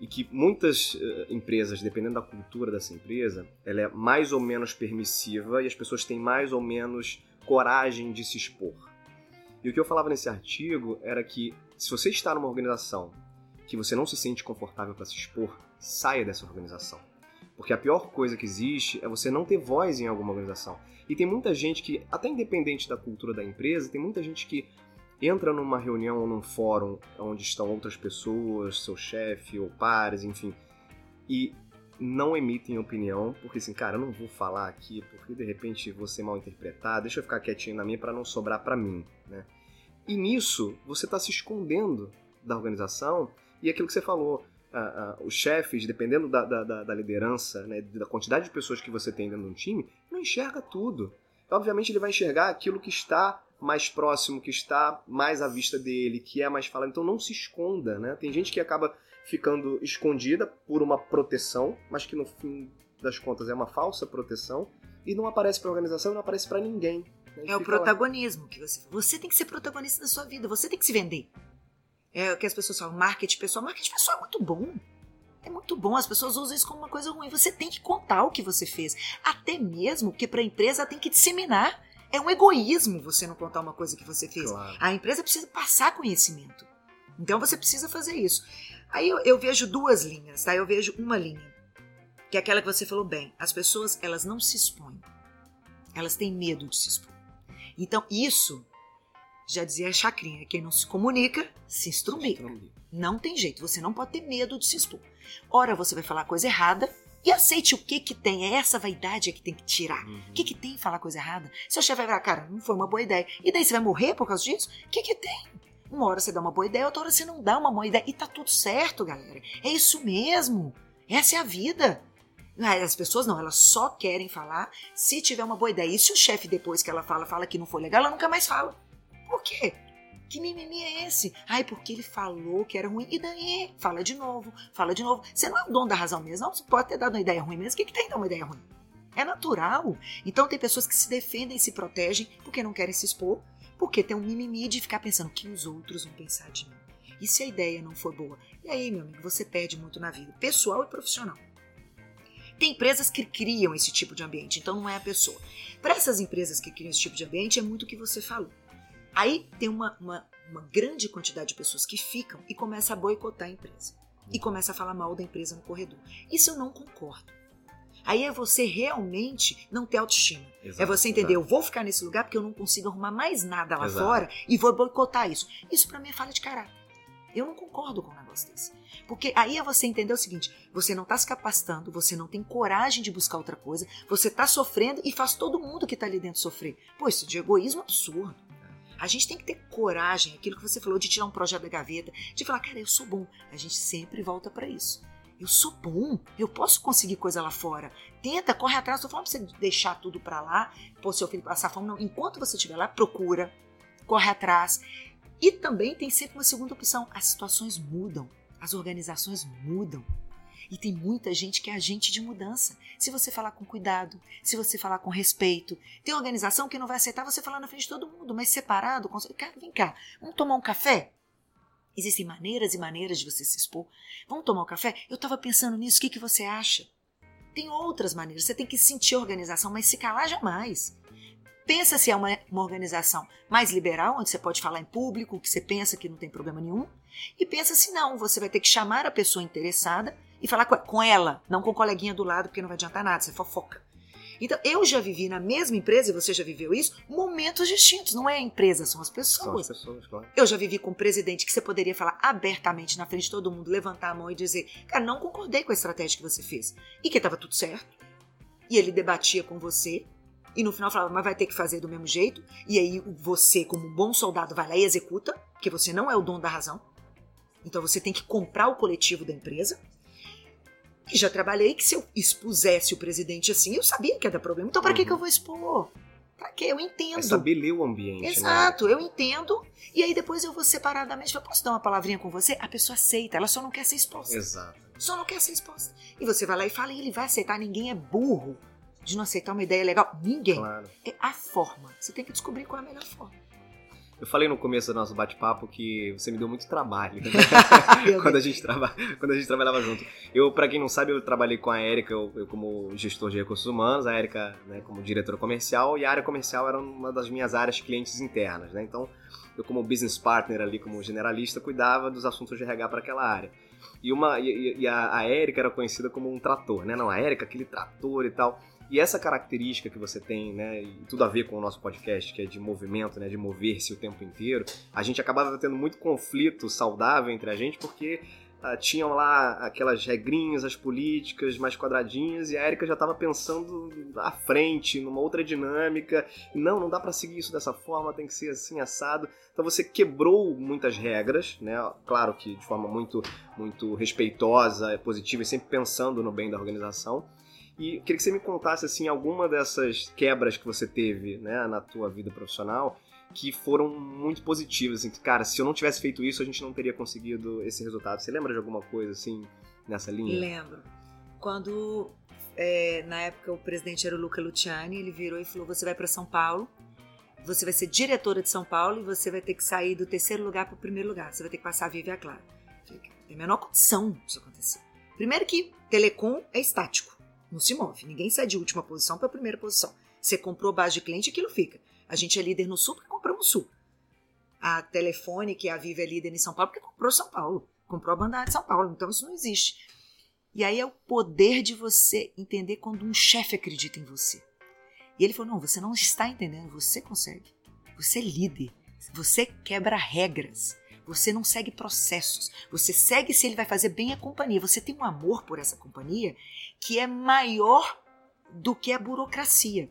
E que muitas uh, empresas, dependendo da cultura dessa empresa, ela é mais ou menos permissiva e as pessoas têm mais ou menos coragem de se expor. E o que eu falava nesse artigo era que se você está numa organização que você não se sente confortável para se expor, saia dessa organização. Porque a pior coisa que existe é você não ter voz em alguma organização. E tem muita gente que, até independente da cultura da empresa, tem muita gente que entra numa reunião ou num fórum onde estão outras pessoas, seu chefe ou pares, enfim, e não emitem opinião, porque assim, cara, eu não vou falar aqui porque de repente vou ser mal interpretado, deixa eu ficar quietinho na minha para não sobrar para mim, né? E nisso, você está se escondendo da organização e aquilo que você falou, os chefes, dependendo da, da, da liderança, né, da quantidade de pessoas que você tem dentro de um time, não enxerga tudo. Obviamente ele vai enxergar aquilo que está mais próximo, que está mais à vista dele, que é mais falado. Então não se esconda, né? Tem gente que acaba ficando escondida por uma proteção, mas que no fim das contas é uma falsa proteção e não aparece para a organização, não aparece para ninguém. Né? É o protagonismo lá. que você. Você tem que ser protagonista da sua vida. Você tem que se vender. É o que as pessoas falam, marketing pessoal. Marketing pessoal é muito bom. É muito bom, as pessoas usam isso como uma coisa ruim. Você tem que contar o que você fez. Até mesmo que para a empresa tem que disseminar. É um egoísmo você não contar uma coisa que você fez. Claro. A empresa precisa passar conhecimento. Então você precisa fazer isso. Aí eu, eu, vejo duas linhas, tá? Eu vejo uma linha, que é aquela que você falou bem. As pessoas, elas não se expõem. Elas têm medo de se expor. Então, isso já dizia a Chacrinha, quem não se comunica, se estrumbica. Não tem jeito, você não pode ter medo de se expor. Ora, você vai falar coisa errada e aceite o que que tem. É essa vaidade que tem que tirar. Uhum. O que que tem falar coisa errada? Seu chefe vai falar, cara, não foi uma boa ideia. E daí você vai morrer por causa disso? O que que tem? Uma hora você dá uma boa ideia, outra hora você não dá uma boa ideia. E tá tudo certo, galera. É isso mesmo. Essa é a vida. As pessoas não, elas só querem falar se tiver uma boa ideia. E se o chefe, depois que ela fala, fala que não foi legal, ela nunca mais fala. Por quê? Que mimimi é esse? Ai, porque ele falou que era ruim. E daí? Fala de novo, fala de novo. Você não é o dono da razão mesmo. Não, você pode ter dado uma ideia ruim mesmo. O que, que tem dar uma ideia ruim? É natural. Então tem pessoas que se defendem se protegem porque não querem se expor, porque tem um mimimi de ficar pensando que os outros vão pensar de mim. E se a ideia não for boa? E aí, meu amigo, você perde muito na vida, pessoal e profissional. Tem empresas que criam esse tipo de ambiente, então não é a pessoa. Para essas empresas que criam esse tipo de ambiente, é muito o que você falou. Aí tem uma, uma, uma grande quantidade de pessoas que ficam e começa a boicotar a empresa. E começa a falar mal da empresa no corredor. Isso eu não concordo. Aí é você realmente não ter autoestima. Exato, é você entender, exato. eu vou ficar nesse lugar porque eu não consigo arrumar mais nada lá exato. fora e vou boicotar isso. Isso para mim é falha de caráter. Eu não concordo com um negócio desse. Porque aí é você entender o seguinte: você não está se capacitando, você não tem coragem de buscar outra coisa, você está sofrendo e faz todo mundo que está ali dentro sofrer. Pô, isso de egoísmo é absurdo. A gente tem que ter coragem, aquilo que você falou, de tirar um projeto da gaveta, de falar, cara, eu sou bom. A gente sempre volta para isso. Eu sou bom, eu posso conseguir coisa lá fora. Tenta, corre atrás. Tô falando pra você deixar tudo para lá, pôr seu filho passar fome. Não, enquanto você estiver lá, procura, corre atrás. E também tem sempre uma segunda opção: as situações mudam, as organizações mudam. E tem muita gente que é agente de mudança. Se você falar com cuidado, se você falar com respeito. Tem organização que não vai aceitar você falar na frente de todo mundo, mas separado. Com... Cara, vem cá, vamos tomar um café? Existem maneiras e maneiras de você se expor. Vamos tomar um café? Eu estava pensando nisso, o que, que você acha? Tem outras maneiras. Você tem que sentir a organização, mas se calar jamais. Pensa se é uma, uma organização mais liberal, onde você pode falar em público, que você pensa que não tem problema nenhum. E pensa se não, você vai ter que chamar a pessoa interessada e falar com ela, não com o coleguinha do lado, porque não vai adiantar nada, você fofoca. Então, eu já vivi na mesma empresa, e você já viveu isso, momentos distintos. Não é a empresa, são as pessoas. São as pessoas, claro. Eu já vivi com um presidente que você poderia falar abertamente na frente de todo mundo, levantar a mão e dizer: Cara, não concordei com a estratégia que você fez. E que estava tudo certo. E ele debatia com você. E no final falava, mas vai ter que fazer do mesmo jeito. E aí você, como um bom soldado, vai lá e executa, porque você não é o dono da razão. Então você tem que comprar o coletivo da empresa. E já trabalhei que se eu expusesse o presidente assim, eu sabia que ia dar problema. Então, para uhum. que, que eu vou expor? Pra quê? Eu entendo. É saber ler o ambiente. Né? Exato, né? eu entendo. E aí depois eu vou separadamente. Eu posso dar uma palavrinha com você? A pessoa aceita, ela só não quer ser exposta. Exato. Só não quer ser exposta. E você vai lá e fala, e ele vai aceitar. Ninguém é burro de não aceitar uma ideia legal. Ninguém. Claro. É a forma. Você tem que descobrir qual é a melhor forma. Eu falei no começo do nosso bate-papo que você me deu muito trabalho né? quando, a gente traba... quando a gente trabalhava junto. Eu, para quem não sabe, eu trabalhei com a Érica, eu, eu, como gestor de recursos humanos, a Érica né, como diretora comercial, e a área comercial era uma das minhas áreas clientes internas, né? Então, eu como business partner ali, como generalista, cuidava dos assuntos de RH para aquela área. E, uma, e, e a, a Érica era conhecida como um trator, né? Não, a Érica, aquele trator e tal. E essa característica que você tem, né, e tudo a ver com o nosso podcast, que é de movimento, né, de mover-se o tempo inteiro, a gente acabava tendo muito conflito saudável entre a gente, porque Uh, tinham lá aquelas regrinhas, as políticas mais quadradinhas, e a Erika já estava pensando à frente, numa outra dinâmica. Não, não dá para seguir isso dessa forma, tem que ser assim assado. Então você quebrou muitas regras, né? Claro que de forma muito, muito respeitosa, positiva e sempre pensando no bem da organização. E queria que você me contasse assim alguma dessas quebras que você teve, né, na tua vida profissional que foram muito positivas. Assim, cara, se eu não tivesse feito isso, a gente não teria conseguido esse resultado. Você lembra de alguma coisa assim nessa linha? Lembro. Quando é, na época o presidente era o Luca Luciani, ele virou e falou: "Você vai para São Paulo, você vai ser diretora de São Paulo e você vai ter que sair do terceiro lugar para o primeiro lugar. Você vai ter que passar a viver a Clara." Tem a menor condição disso acontecer. Primeiro que telecom é estático, não se move. Ninguém sai de última posição para a primeira posição. Você comprou base de cliente, aquilo fica. A gente é líder no Sul porque compramos o Sul. A Telefone, que é a Viva é líder em São Paulo, porque comprou São Paulo. Comprou a banda de São Paulo. Então isso não existe. E aí é o poder de você entender quando um chefe acredita em você. E ele falou: não, você não está entendendo, você consegue. Você é líder. Você quebra regras. Você não segue processos. Você segue se ele vai fazer bem a companhia. Você tem um amor por essa companhia que é maior do que a burocracia.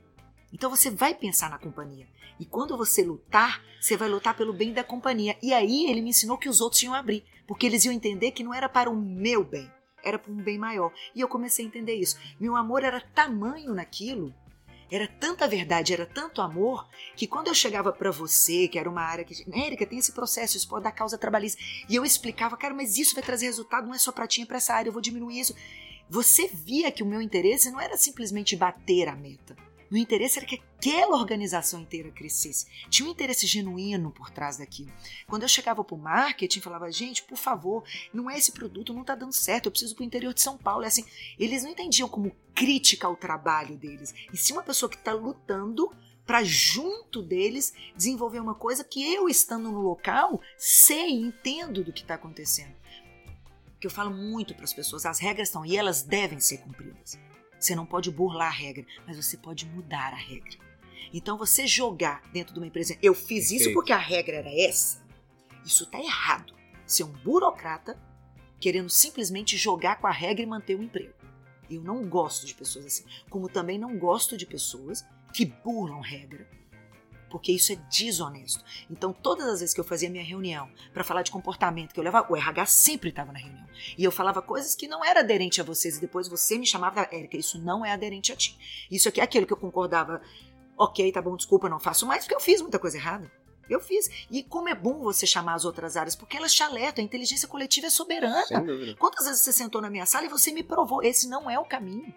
Então você vai pensar na companhia. E quando você lutar, você vai lutar pelo bem da companhia. E aí ele me ensinou que os outros iam abrir, porque eles iam entender que não era para o meu bem, era para um bem maior. E eu comecei a entender isso. Meu amor era tamanho naquilo, era tanta verdade, era tanto amor, que quando eu chegava para você, que era uma área que. Érica, tem esse processo, isso pode dar causa trabalhista. E eu explicava, cara, mas isso vai trazer resultado, não é só para ti, é para essa área, eu vou diminuir isso. Você via que o meu interesse não era simplesmente bater a meta meu interesse era que aquela organização inteira crescesse. Tinha um interesse genuíno por trás daquilo. Quando eu chegava para o marketing, falava, gente, por favor, não é esse produto, não está dando certo, eu preciso para o interior de São Paulo. É assim, eles não entendiam como crítica ao trabalho deles. E sim uma pessoa que está lutando para junto deles desenvolver uma coisa que eu estando no local sei, entendo do que está acontecendo. Que eu falo muito para as pessoas, as regras estão e elas devem ser cumpridas. Você não pode burlar a regra, mas você pode mudar a regra. Então, você jogar dentro de uma empresa, eu fiz isso porque a regra era essa, isso está errado. Ser um burocrata querendo simplesmente jogar com a regra e manter o emprego. Eu não gosto de pessoas assim. Como também não gosto de pessoas que burlam regra porque isso é desonesto. Então, todas as vezes que eu fazia minha reunião para falar de comportamento, que eu levava, o RH sempre estava na reunião. E eu falava coisas que não era aderente a vocês, e depois você me chamava, Érica, isso não é aderente a ti. Isso aqui é aquilo que eu concordava, ok, tá bom, desculpa, não faço mais, porque eu fiz muita coisa errada. Eu fiz. E como é bom você chamar as outras áreas, porque elas te alertam, a inteligência coletiva é soberana. Quantas vezes você sentou na minha sala e você me provou, esse não é o caminho.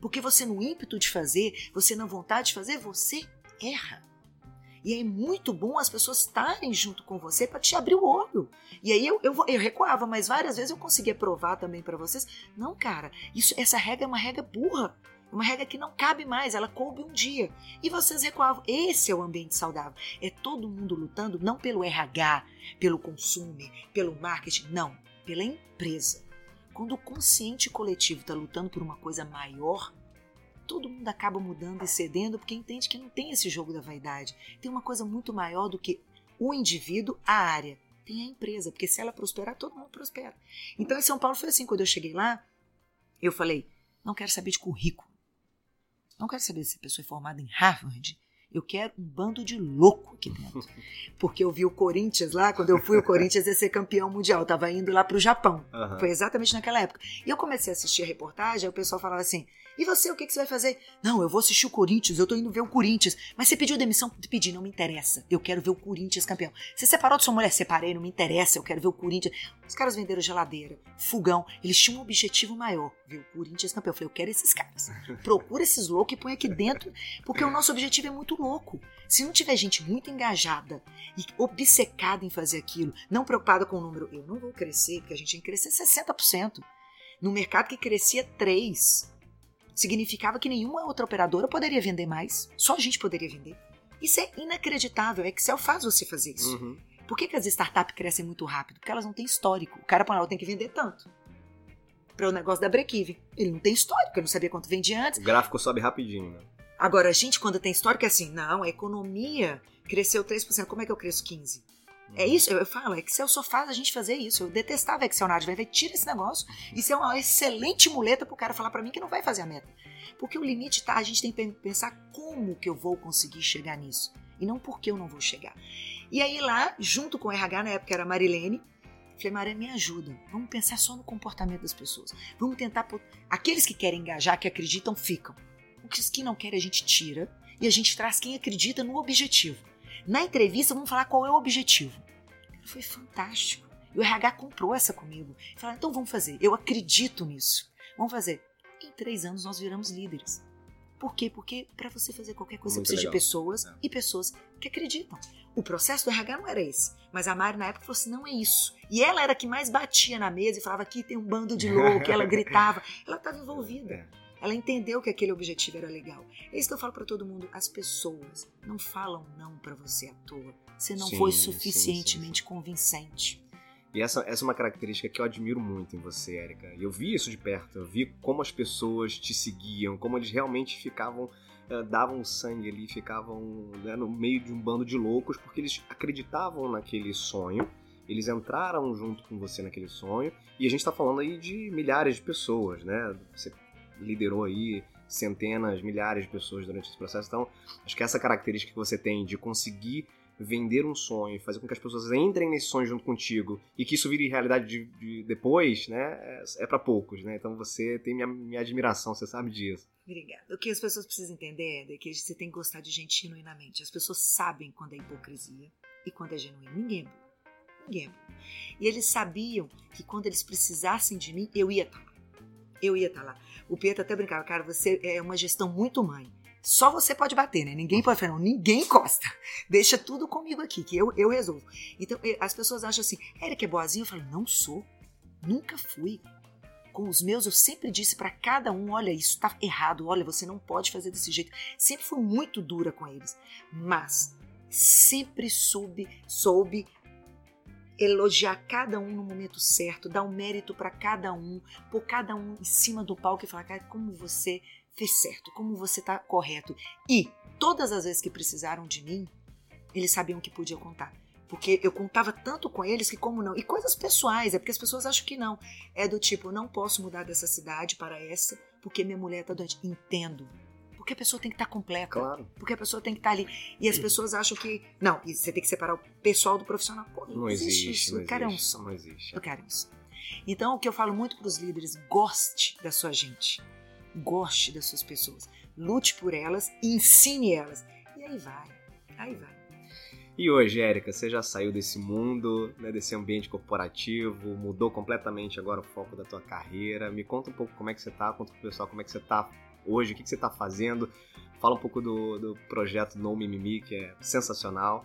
Porque você, no ímpeto de fazer, você na vontade de fazer, você erra. E é muito bom as pessoas estarem junto com você para te abrir o olho. E aí eu, eu, eu recuava, mas várias vezes eu conseguia provar também para vocês. Não, cara, isso, essa regra é uma regra burra. Uma regra que não cabe mais, ela coube um dia. E vocês recuavam. Esse é o ambiente saudável. É todo mundo lutando não pelo RH, pelo consumo, pelo marketing, não, pela empresa. Quando o consciente coletivo está lutando por uma coisa maior, todo mundo acaba mudando e cedendo porque entende que não tem esse jogo da vaidade. Tem uma coisa muito maior do que o indivíduo, a área. Tem a empresa, porque se ela prosperar, todo mundo prospera. Então em São Paulo foi assim, quando eu cheguei lá, eu falei, não quero saber de currículo. Não quero saber se a pessoa é formada em Harvard. Eu quero um bando de louco aqui dentro. Porque eu vi o Corinthians lá, quando eu fui, o Corinthians ia ser campeão mundial. Eu tava indo lá pro Japão. Aham. Foi exatamente naquela época. E eu comecei a assistir a reportagem, aí o pessoal falava assim: e você, o que, que você vai fazer? Não, eu vou assistir o Corinthians, eu tô indo ver o Corinthians. Mas você pediu demissão? Pedi, não me interessa. Eu quero ver o Corinthians campeão. Você separou de sua mulher? Separei, não me interessa, eu quero ver o Corinthians. Os caras venderam geladeira, fogão, eles tinham um objetivo maior, ver o Corinthians campeão. Eu falei, eu quero esses caras. Procura esses loucos e põe aqui dentro, porque o nosso objetivo é muito louco. Se não tiver gente muito engajada e obcecada em fazer aquilo, não preocupada com o número, eu não vou crescer, porque a gente tem que crescer 60%. No mercado que crescia 3%, significava que nenhuma outra operadora poderia vender mais, só a gente poderia vender. Isso é inacreditável, Excel faz você fazer isso. Uhum. Por que, que as startups crescem muito rápido? Porque elas não têm histórico. O cara eu tenho que vender tanto. para o negócio da break-even. Ele não tem histórico, eu não sabia quanto vendia antes. O gráfico sobe rapidinho, né? Agora, a gente, quando tem histórico, é assim, não, a economia cresceu 3%, como é que eu cresço 15%? É Uhum. isso, eu, eu falo, Excel só faz a gente fazer isso. Eu detestava Excel, Nádia, vai ver, tira esse negócio. Isso é uma excelente muleta pro cara falar pra mim que não vai fazer a meta. Porque o limite tá, a gente tem que pensar como que eu vou conseguir chegar nisso. E não porque eu não vou chegar. E aí lá, junto com o RH, na época era a Marilene, falei, Marilene, me ajuda. Vamos pensar só no comportamento das pessoas. Vamos tentar... Aqueles que querem engajar, que acreditam, ficam. Os que não querem, a gente tira. E a gente traz quem acredita no objetivo. Na entrevista, vamos falar qual é o objetivo. Foi fantástico. E o RH comprou essa comigo. Falaram, então vamos fazer. Eu acredito nisso. Vamos fazer. Em três anos nós viramos líderes. Por quê? Porque para você fazer qualquer coisa, Muito você precisa legal. de pessoas É. e pessoas que acreditam. O processo do RH não era esse. Mas a Mari, na época, falou assim: não é isso. E ela era a que mais batia na mesa e falava: aqui tem um bando de louco. ela gritava. Ela estava envolvida. É. Ela entendeu que aquele objetivo era legal. É isso que eu falo pra todo mundo. As pessoas não falam não pra você à toa. Você não Sim, foi sim, suficientemente convincente. E essa, essa é uma característica que eu admiro muito em você, Érica. Eu vi isso de perto. Eu vi como as pessoas te seguiam, como eles realmente ficavam, eh, davam sangue ali, ficavam né, no meio de um bando de loucos, porque eles acreditavam naquele sonho. Eles entraram junto com você naquele sonho. E a gente tá falando aí de milhares de pessoas, né? Você liderou aí centenas, milhares de pessoas durante esse processo. Então, acho que essa característica que você tem de conseguir vender um sonho, fazer com que as pessoas entrem nesse sonho junto contigo e que isso vire realidade de, de- depois, né? É, é para poucos, né? Então você tem minha, minha admiração, você sabe disso. Obrigada. O que as pessoas precisam entender é que você tem que gostar de gente genuinamente. As pessoas sabem quando é hipocrisia e quando é genuíno. Ninguém é. Ninguém é. E eles sabiam que quando eles precisassem de mim, eu ia estar. Eu ia estar lá. O Pedro até brincava, cara, você é uma gestão muito mãe. Só você pode bater, né? Ninguém pode falar, não, ninguém encosta. Deixa tudo comigo aqui, que eu, eu resolvo. Então, eh, as pessoas acham assim, Érica é boazinha? Eu falo, não sou. Nunca fui. Com os meus, eu sempre disse pra cada um: olha, isso tá errado, olha, você não pode fazer desse jeito. Sempre fui muito dura com eles. Mas sempre soube, soube elogiar cada um no momento certo, dar um mérito pra cada um, pôr cada um em cima do palco e falar, cara, como você fez certo, como você tá correto. E todas as vezes que precisaram de mim, eles sabiam que podia contar. Porque eu contava tanto com eles que como não. E coisas pessoais, é porque as pessoas acham que não. É do tipo, não posso mudar dessa cidade para essa porque minha mulher tá doente. Entendo. Porque a pessoa tem que estar completa. Claro. Porque a pessoa tem que estar ali. E as pessoas acham que. Não, e você tem que separar o pessoal do profissional. Pô, não, Não existe, existe, isso. não o cara é um existe, só. não existe. O cara é um só. Então, o que eu falo muito para os líderes: goste da sua gente. Goste das suas pessoas. Lute por elas ensine elas. E aí vai. Aí vai. E hoje, Érica, você já saiu desse mundo, né, desse ambiente corporativo, mudou completamente agora o foco da tua carreira. Me conta um pouco como é que você tá, conta pro pessoal como é que você tá hoje, o que, que você tá fazendo. Fala um pouco do, do projeto No Mimimi, que é sensacional.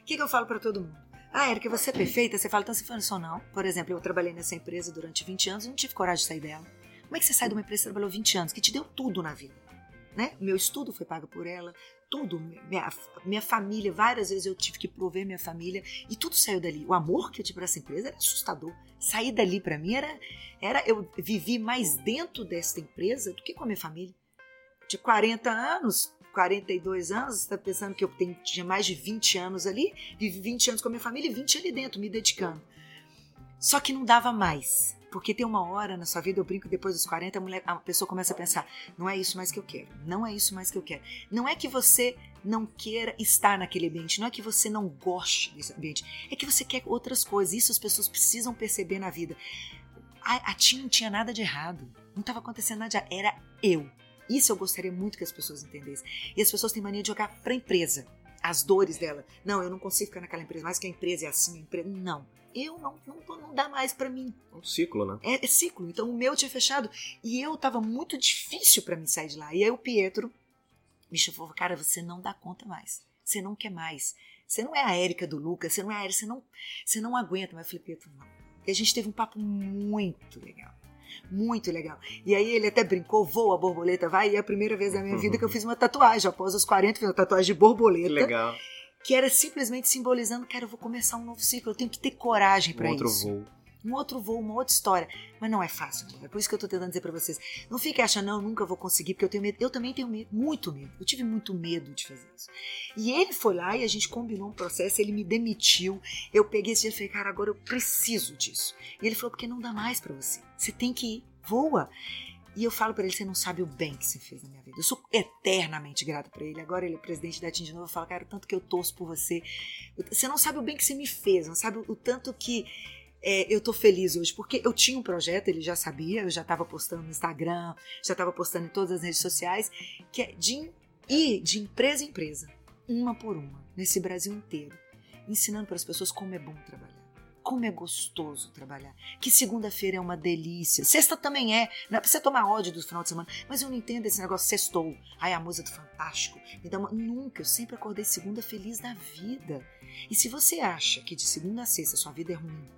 O que, que eu falo para todo mundo? Ah, Erika, você é perfeita? Você fala, então você não. Por exemplo, eu trabalhei nessa empresa durante 20 anos e não tive coragem de sair dela. Como é que você sai de uma empresa que trabalhou 20 anos, que te deu tudo na vida? Né? Meu estudo foi pago por ela, tudo. Minha, minha família, várias vezes eu tive que prover minha família e tudo saiu dali. O amor que eu tive por essa empresa era assustador. Sair dali para mim era, era. Eu vivi mais dentro desta empresa do que com a minha família. De 40 anos, 42 anos, está pensando que eu tenho, tinha mais de 20 anos ali, vivi 20 anos com a minha família e 20 ali dentro, me dedicando. Só que não dava mais. Porque tem uma hora na sua vida, eu brinco, depois dos 40, a, mulher, a pessoa começa a pensar: não é isso mais que eu quero, não é isso mais que eu quero. Não é que você não queira estar naquele ambiente, não é que você não goste desse ambiente, é que você quer outras coisas. Isso as pessoas precisam perceber na vida. A, a Tim não tinha nada de errado, não estava acontecendo nada de errado, era eu. Isso eu gostaria muito que as pessoas entendessem. E as pessoas têm mania de jogar para a empresa as dores dela. Não, eu não consigo ficar naquela empresa, mas que a empresa é assim, a empresa. Não. Eu não, não, não dá mais para mim. É um ciclo, né? É, é, ciclo. Então o meu tinha fechado e eu tava muito difícil para mim sair de lá. E aí o Pietro me chamou, cara, você não dá conta mais. Você não quer mais. Você não é a Érica do Lucas, você não é a Érica, você não, você não aguenta. Mas eu falei, Pietro, não. E a gente teve um papo muito legal. Muito legal. E aí ele até brincou, voa a borboleta, vai. E é a primeira vez na minha vida que eu fiz uma tatuagem. Após os 40, fiz uma tatuagem de borboleta. Que legal. Que era simplesmente simbolizando, cara, eu vou começar um novo ciclo. Eu tenho que ter coragem para Um outro isso. voo. um outro voo, uma outra história. Mas não é fácil, é por isso que eu tô tentando dizer para vocês. Não fique achando, não, nunca vou conseguir, porque eu tenho medo. Eu também tenho medo, muito medo. Eu tive muito medo de fazer isso. E ele foi lá e a gente combinou um processo, ele me demitiu. Eu peguei esse dia e falei, cara, agora eu preciso disso. E ele falou, porque não dá mais para você. Você tem que ir, voa. E eu falo para ele, você não sabe o bem que você fez na minha vida. Eu sou eternamente grata para ele. Agora ele é presidente da TIM de novo. Eu falo, cara, o tanto que eu torço por você. Você não sabe o bem que você me fez, não sabe o tanto que é, eu tô feliz hoje. Porque eu tinha um projeto, ele já sabia, eu já estava postando no Instagram, já estava postando em todas as redes sociais, que é de ir de empresa em empresa, uma por uma, nesse Brasil inteiro, ensinando para as pessoas como é bom trabalhar como é gostoso trabalhar. Que segunda-feira é uma delícia. Sexta também é. Não é pra você tomar ódio do final de semana. Mas eu não entendo esse negócio sextou. Ai, a música do Fantástico. Me dá uma... Nunca. Eu sempre acordei segunda feliz da vida. E se você acha que de segunda a sexta sua vida é ruim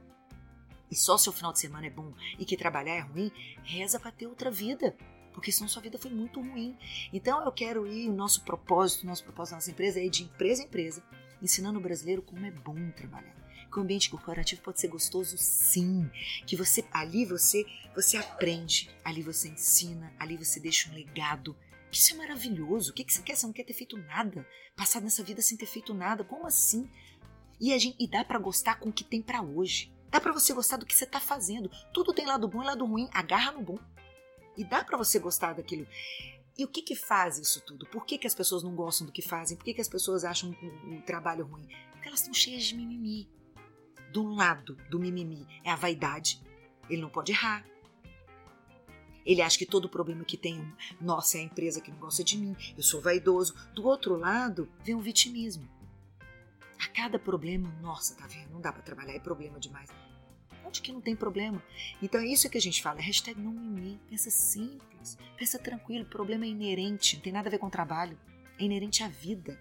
e só seu final de semana é bom e que trabalhar é ruim, reza para ter outra vida porque senão sua vida foi muito ruim. Então eu quero ir, o nosso propósito, o nosso propósito da nossa empresa é ir de empresa em empresa, ensinando o brasileiro como é bom trabalhar que o ambiente corporativo pode ser gostoso sim, que você ali você você aprende, ali você ensina, ali você deixa um legado. Isso é maravilhoso. O que, que você quer? Você não quer ter feito nada? Passar nessa vida sem ter feito nada? Como assim? E, a gente, e dá para gostar com o que tem para hoje. Dá para você gostar do que você tá fazendo. Tudo tem lado bom e lado ruim. Agarra no bom. E dá para você gostar daquilo. E o que que faz isso tudo? Por que, que as pessoas não gostam do que fazem? Por que, que as pessoas acham um, um trabalho ruim? Porque elas estão cheias de mimimi do lado do mimimi é a vaidade. Ele não pode errar. Ele acha que todo problema que tem, nossa, é a empresa que não gosta de mim, eu sou vaidoso. Do outro lado, vem o vitimismo. A cada problema, nossa, tá vendo? Não dá para trabalhar, é problema demais. Onde que não tem problema? Então é isso que a gente fala, hashtag não mimimi. Pensa simples, pensa tranquilo, o problema é inerente, não tem nada a ver com trabalho. É inerente à vida.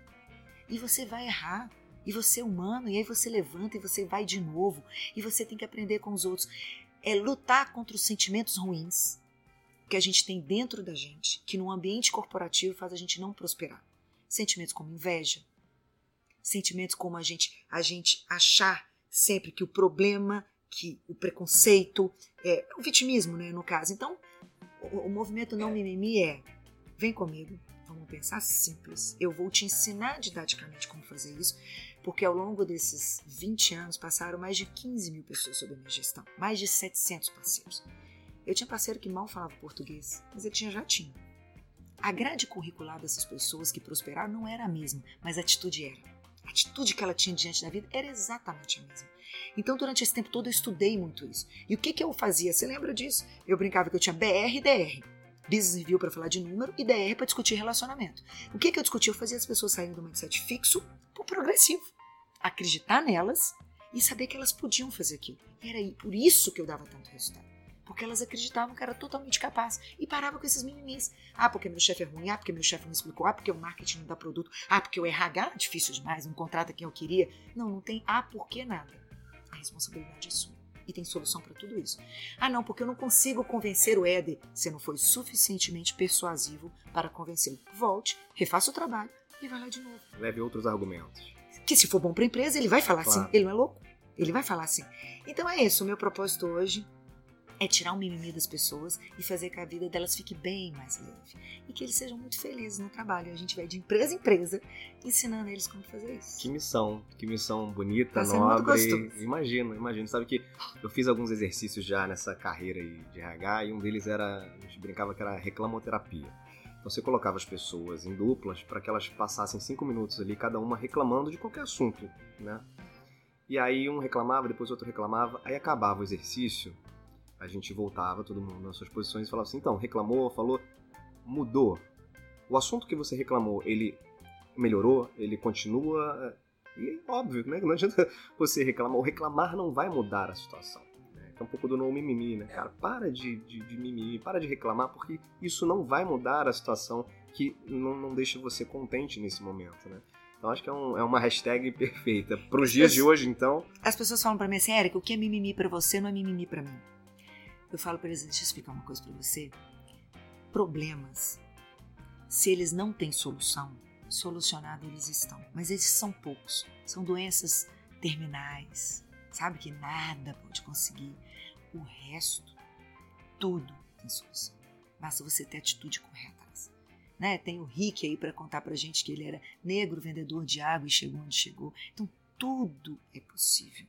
E você vai errar. E você é humano, e aí você levanta e você vai de novo. E você tem que aprender com os outros. É lutar contra os sentimentos ruins que a gente tem dentro da gente, que no ambiente corporativo faz a gente não prosperar. Sentimentos como inveja, sentimentos como a gente, a gente achar sempre que o problema, que o preconceito, é, o vitimismo, né, no caso. Então, o, o movimento não mimimi é: vem comigo, vamos pensar simples. Eu vou te ensinar didaticamente como fazer isso porque ao longo desses 20 anos passaram mais de 15 mil pessoas sob a minha gestão, mais de 700 parceiros. Eu tinha parceiro que mal falava português, mas ele tinha já tinha. A grade curricular dessas pessoas que prosperaram não era a mesma, mas a atitude era. A atitude que ela tinha diante da vida era exatamente a mesma. Então, durante esse tempo todo, eu estudei muito isso. E o que, que eu fazia? Você lembra disso? Eu brincava que eu tinha BR e DR. Business Review para falar de número e DR para discutir relacionamento. O que, que eu discutia? Eu fazia as pessoas saírem do mindset fixo para progressivo acreditar nelas e saber que elas podiam fazer aquilo. E era por isso que eu dava tanto resultado. Porque elas acreditavam que era totalmente capaz e parava com esses mimimis. Ah, porque meu chefe é ruim. Ah, porque meu chefe não explicou. Ah, porque o marketing não dá produto. Ah, porque o RH é difícil demais, não contrata quem eu queria. Não, não tem ah, por que nada. A responsabilidade é sua. E tem solução para tudo isso. Ah, não, porque eu não consigo convencer o Éder. Você não foi suficientemente persuasivo para convencê-lo. Volte, refaça o trabalho e vai lá de novo. Leve outros argumentos que se for bom para a empresa, ele vai falar assim. claro. assim. Ele não é louco? Ele vai falar assim. Então é isso, o meu propósito hoje é tirar o mimimi das pessoas e fazer que a vida delas fique bem mais leve. E que eles sejam muito felizes no trabalho. A gente vai de empresa em empresa ensinando eles como fazer isso. Que missão, que missão bonita, tá nobre. Imagino, imagino. Sabe que eu fiz alguns exercícios já nessa carreira de RH e um deles era, a gente brincava que era reclamoterapia você colocava as pessoas em duplas para que elas passassem cinco minutos ali, cada uma reclamando de qualquer assunto, né? E aí um reclamava, depois outro reclamava, aí acabava o exercício, a gente voltava, todo mundo nas suas posições e falava assim, então, reclamou, falou, mudou. O assunto que você reclamou, ele melhorou, ele continua... E óbvio, né? Não adianta você reclamar, o reclamar não vai mudar a situação é um pouco do não mimimi, né, cara? Para de, de, de mimimi, para de reclamar, porque isso não vai mudar a situação que não, não deixa você contente nesse momento, né? Então acho que é, um, é uma hashtag perfeita. Para os dias de hoje, então. As pessoas falam para mim assim, Érica, o que é mimimi para você não é mimimi para mim. Eu falo para eles, deixa eu explicar uma coisa para você. Problemas, se eles não têm solução, solucionados eles estão. Mas eles são poucos. São doenças terminais, sabe que nada pode conseguir. O resto, tudo tem solução. Basta você ter atitude correta. Né? Tem o Rick aí para contar pra gente que ele era negro, vendedor de água e chegou onde chegou. Então, tudo é possível.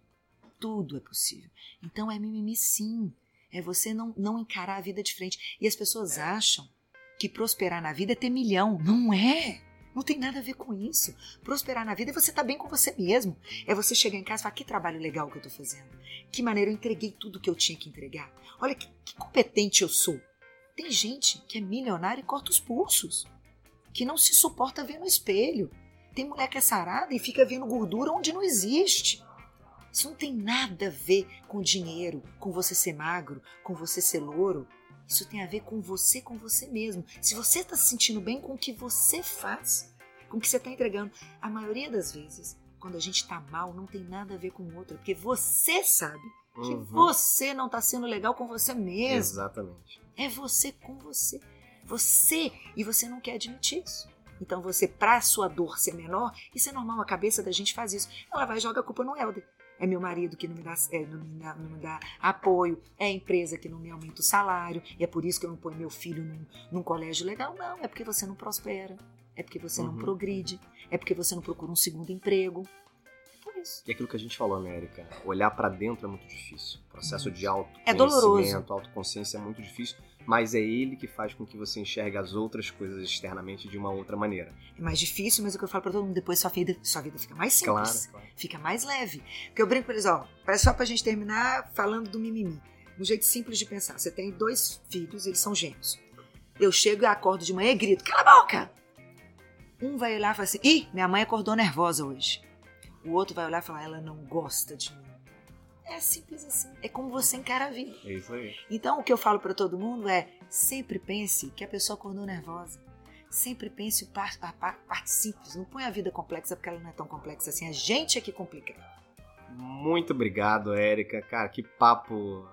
Tudo é possível. Então, é mimimi sim. É você não, não encarar a vida de frente. E as pessoas acham que prosperar na vida é ter milhão. Não é. Não tem nada a ver com isso. Prosperar na vida é você estar tá bem com você mesmo. É você chegar em casa e falar: que trabalho legal que eu estou fazendo. Que maneira eu entreguei tudo que eu tinha que entregar. Olha que, que competente eu sou. Tem gente que é milionária e corta os pulsos, que não se suporta ver no espelho. Tem mulher que é sarada e fica vendo gordura onde não existe. Isso não tem nada a ver com dinheiro, com você ser magro, com você ser louro. Isso tem a ver com você, com você mesmo. Se você está se sentindo bem com o que você faz, com o que você está entregando, a maioria das vezes, quando a gente está mal, não tem nada a ver com o outro, porque você sabe que Uhum. você não está sendo legal com você mesmo. Exatamente. É você com você. Você e você não quer admitir isso. Então você, pra sua dor ser menor, isso é normal, a cabeça da gente faz isso. Ela vai e joga a culpa no Helder. É meu marido que não me, dá, é, não, me dá, não me dá apoio, é a empresa que não me aumenta o salário, e é por isso que eu não ponho meu filho num, num colégio legal. Não, é porque você não prospera, é porque você não Uhum. progride, é porque você não procura um segundo emprego. É por isso. E aquilo que a gente falou, América, olhar pra dentro é muito difícil. O processo de É doloroso. autoconhecimento, autoconsciência é muito difícil, mas é ele que faz com que você enxergue as outras coisas externamente de uma outra maneira. É mais difícil, mas é o que eu falo pra todo mundo, depois sua vida, sua vida fica mais simples. Claro, claro. fica mais leve. Porque eu brinco com eles, ó, só pra gente terminar falando do mimimi. Um jeito simples de pensar. Você tem dois filhos, eles são gêmeos. Eu chego e acordo de manhã e grito, cala a boca! Um vai olhar e fala assim, ih, minha mãe acordou nervosa hoje. O outro vai olhar e falar, ela não gosta de mim. É simples assim. É como você encara a vida. É isso aí. Então, o que eu falo pra todo mundo é: sempre pense que a pessoa acordou nervosa. Sempre pense a par- parte simples. Não põe a vida complexa porque ela não é tão complexa assim. A gente é que complica. Muito obrigado, Érica. Cara, que papo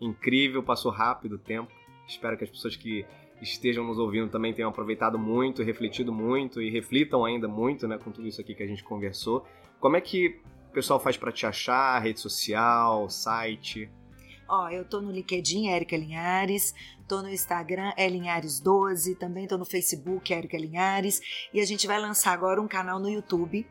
incrível, passou rápido o tempo. Espero que as pessoas que estejam nos ouvindo também tenham aproveitado muito, refletido muito e reflitam ainda muito, né, com tudo isso aqui que a gente conversou. Como é que pessoal faz pra te achar? Rede social, site? Ó, eu tô no LinkedIn, Érica Linhares, tô no Instagram, é Linhares12, também tô no Facebook, Érica Linhares, e a gente vai lançar agora um canal no YouTube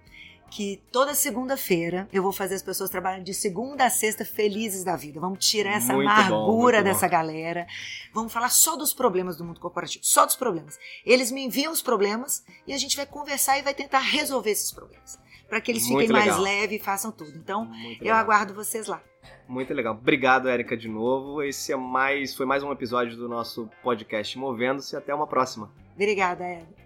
que toda segunda-feira eu vou fazer as pessoas trabalhando de segunda a sexta felizes da vida. Vamos tirar essa Muito bom, amargura bom. dessa galera. Vamos falar só dos problemas do mundo corporativo, só dos problemas. Eles me enviam os problemas e a gente vai conversar e vai tentar resolver esses problemas, para que eles Muito fiquem mais leves e façam tudo. Então, Muito eu legal. aguardo vocês lá. Muito legal. Obrigado, Érica, de novo. Esse é mais, foi mais um episódio do nosso podcast Movendo-se. Até uma próxima. Obrigada, Érica.